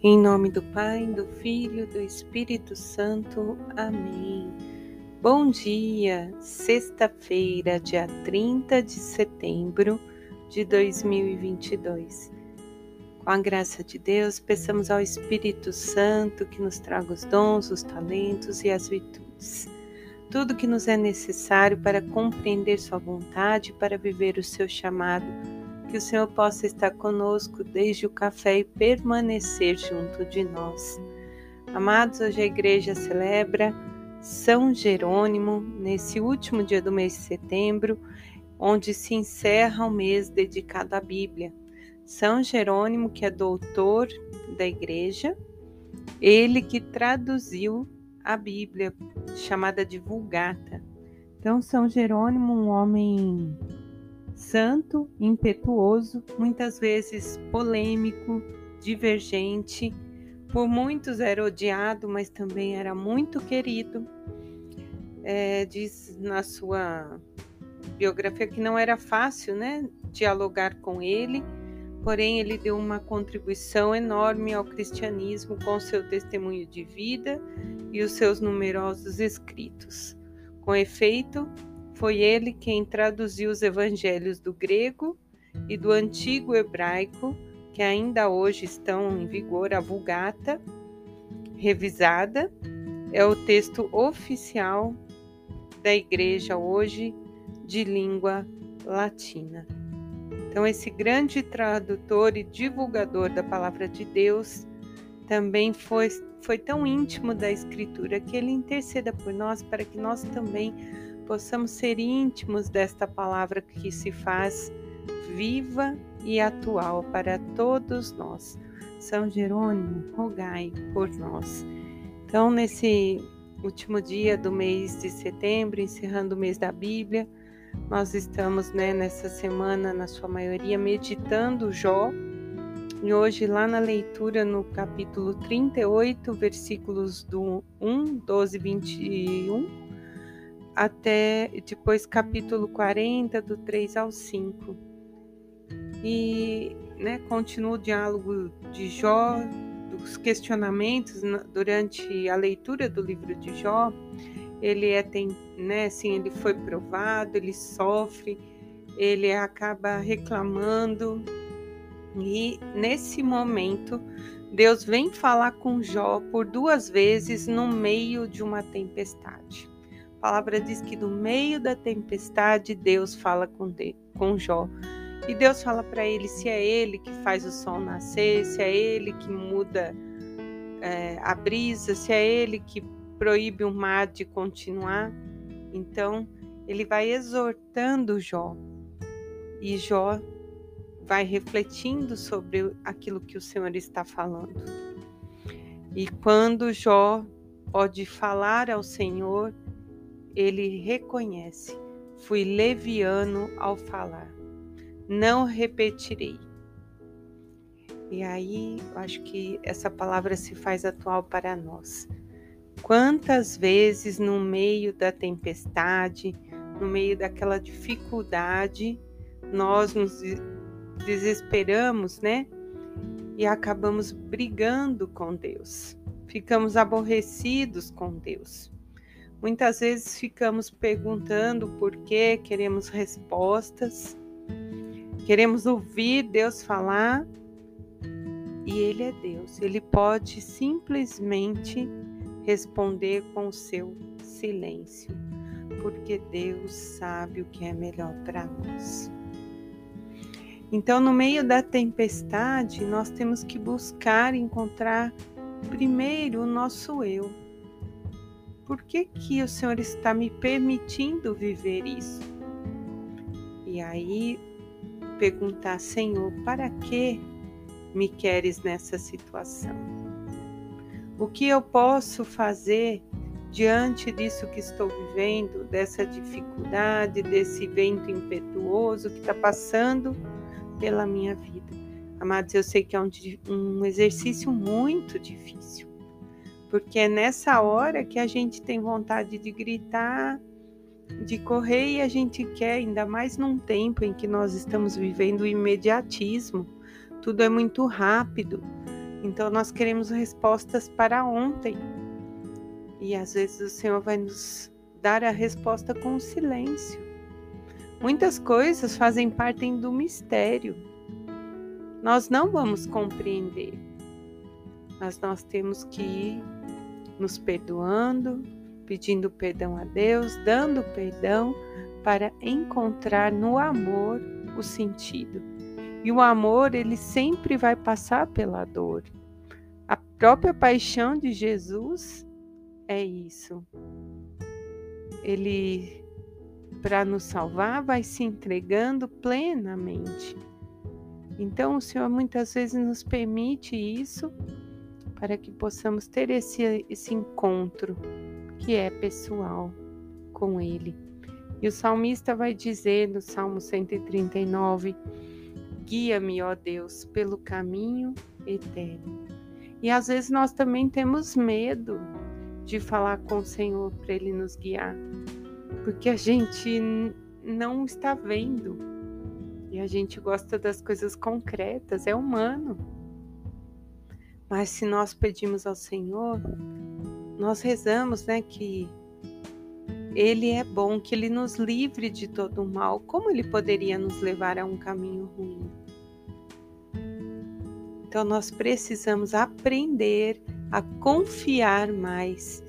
Em nome do Pai, do Filho, do Espírito Santo. Amém. Bom dia, sexta-feira, dia 30 de setembro de 2022. Com a graça de Deus, peçamos ao Espírito Santo que nos traga os dons, os talentos e as virtudes. Tudo que nos é necessário para compreender Sua vontade, para viver o seu chamado que o Senhor possa estar conosco desde o café e permanecer junto de nós. Amados, hoje a igreja celebra São Jerônimo, nesse último dia do mês de setembro, onde se encerra o mês dedicado à Bíblia. São Jerônimo, que é doutor da igreja, ele que traduziu a Bíblia, chamada de Vulgata. Então, São Jerônimo, um homem santo, impetuoso, muitas vezes polêmico, divergente. Por muitos era odiado, mas também era muito querido. É, diz na sua biografia que não era fácil né, dialogar com ele, porém ele deu uma contribuição enorme ao cristianismo com seu testemunho de vida e os seus numerosos escritos. Com efeito, foi ele quem traduziu os evangelhos do grego e do antigo hebraico, que ainda hoje estão em vigor, a Vulgata, revisada, é o texto oficial da igreja hoje de língua latina. Então, esse grande tradutor e divulgador da palavra de Deus também foi, foi tão íntimo da Escritura que ele interceda por nós para que nós também possamos ser íntimos desta palavra que se faz viva e atual para todos nós. São Jerônimo, rogai por nós. Então, nesse último dia do mês de setembro, encerrando o mês da Bíblia, nós estamos né, nessa semana, na sua maioria, meditando Jó. E hoje, lá na leitura, no capítulo 38, versículos do 1, 12, 21 até depois capítulo 40, do 3 ao 5. E né, continua o diálogo de Jó, dos questionamentos durante a leitura do livro de Jó. Ele é tem, né, assim, ele foi provado, ele sofre, ele acaba reclamando. E nesse momento, Deus vem falar com Jó por duas vezes no meio de uma tempestade. A palavra diz que no meio da tempestade Deus fala com, de, com Jó. E Deus fala para ele se é ele que faz o sol nascer, se é ele que muda é, a brisa, se é ele que proíbe o mar de continuar. Então ele vai exortando Jó. E Jó vai refletindo sobre aquilo que o Senhor está falando. E quando Jó pode falar ao Senhor, ele reconhece: fui leviano ao falar, não repetirei. E aí, eu acho que essa palavra se faz atual para nós. Quantas vezes no meio da tempestade, no meio daquela dificuldade, nós nos desesperamos, né? E acabamos brigando com Deus. Ficamos aborrecidos com Deus. Muitas vezes ficamos perguntando por quê, queremos respostas, queremos ouvir Deus falar. E Ele é Deus, Ele pode simplesmente responder com o seu silêncio, porque Deus sabe o que é melhor para nós. Então, no meio da tempestade, nós temos que buscar encontrar primeiro o nosso eu por que, que o Senhor está me permitindo viver isso? E aí perguntar, Senhor, para que me queres nessa situação? O que eu posso fazer diante disso que estou vivendo, dessa dificuldade, desse vento impetuoso que está passando pela minha vida? Amados, eu sei que é um, um exercício muito difícil porque é nessa hora que a gente tem vontade de gritar, de correr e a gente quer, ainda mais num tempo em que nós estamos vivendo o imediatismo, tudo é muito rápido. Então nós queremos respostas para ontem. E às vezes o Senhor vai nos dar a resposta com o silêncio. Muitas coisas fazem parte do mistério. Nós não vamos compreender, mas nós temos que ir nos perdoando, pedindo perdão a Deus, dando perdão para encontrar no amor o sentido. E o amor, ele sempre vai passar pela dor. A própria paixão de Jesus é isso. Ele, para nos salvar, vai se entregando plenamente. Então, o Senhor muitas vezes nos permite isso para que possamos ter esse, esse encontro que é pessoal com Ele. E o salmista vai dizer no Salmo 139: Guia-me, ó Deus, pelo caminho eterno. E às vezes nós também temos medo de falar com o Senhor para Ele nos guiar, porque a gente não está vendo e a gente gosta das coisas concretas, é humano. Mas se nós pedimos ao Senhor, nós rezamos, né, que Ele é bom, que Ele nos livre de todo o mal. Como Ele poderia nos levar a um caminho ruim? Então nós precisamos aprender a confiar mais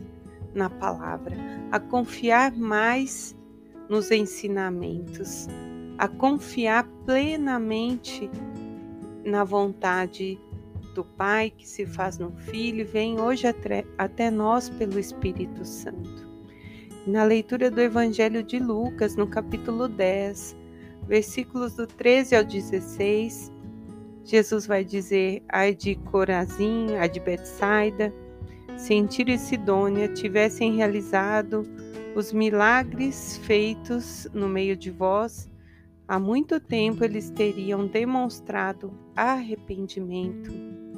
na palavra, a confiar mais nos ensinamentos, a confiar plenamente na vontade do Pai que se faz no Filho vem hoje até nós pelo Espírito Santo. Na leitura do Evangelho de Lucas, no capítulo 10, versículos do 13 ao 16, Jesus vai dizer: Ai de Corazim, ai de Betsaida, se em Tiro e Sidônia tivessem realizado os milagres feitos no meio de vós, há muito tempo eles teriam demonstrado arrependimento.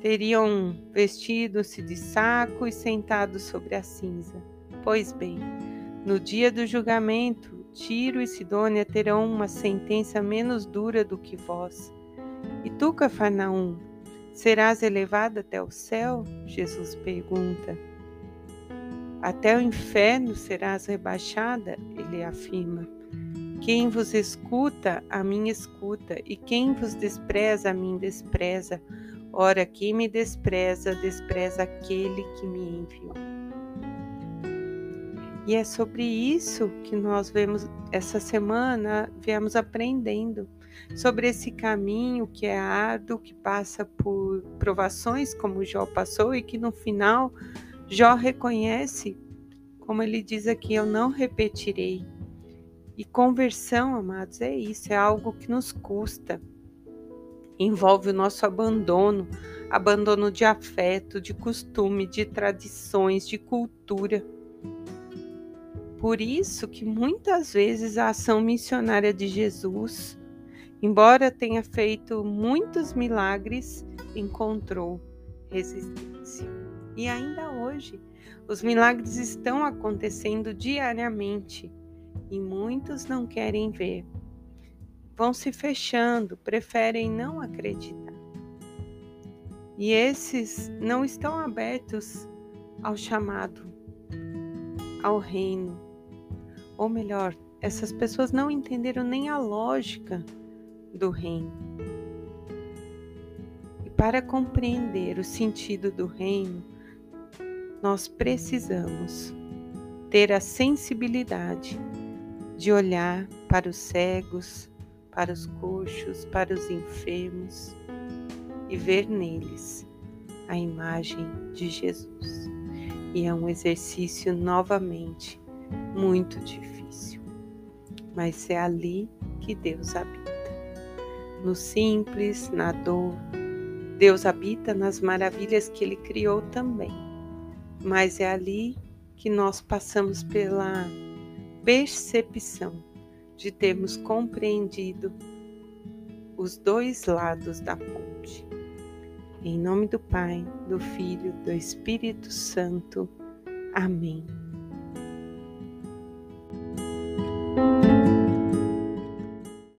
Teriam vestido-se de saco e sentado sobre a cinza. Pois bem, no dia do julgamento, Tiro e Sidônia terão uma sentença menos dura do que vós. E tu, Cafarnaum, serás elevado até o céu? Jesus pergunta. Até o inferno serás rebaixada? Ele afirma. Quem vos escuta, a mim escuta, e quem vos despreza, a mim despreza. Ora, quem me despreza, despreza aquele que me enviou. E é sobre isso que nós vemos essa semana, viemos aprendendo sobre esse caminho que é árduo, que passa por provações, como Jó passou, e que no final Jó reconhece, como ele diz aqui: Eu não repetirei. E conversão, amados, é isso, é algo que nos custa. Envolve o nosso abandono, abandono de afeto, de costume, de tradições, de cultura. Por isso que muitas vezes a ação missionária de Jesus Embora tenha feito muitos milagres, encontrou resistência. E ainda hoje, os milagres estão acontecendo diariamente e muitos não querem ver. Vão se fechando, preferem não acreditar. E esses não estão abertos ao chamado, ao reino. Ou melhor, essas pessoas não entenderam nem a lógica do reino. E para compreender o sentido do reino, nós precisamos ter a sensibilidade de olhar para os cegos, para os coxos, para os enfermos e ver neles a imagem de Jesus. E é um exercício novamente muito difícil, mas é ali que Deus habita no simples, na dor. Deus habita nas maravilhas que Ele criou também, mas é ali que nós passamos pela percepção de termos compreendido os dois lados da ponte. Em nome do Pai, do Filho, do Espírito Santo. Amém.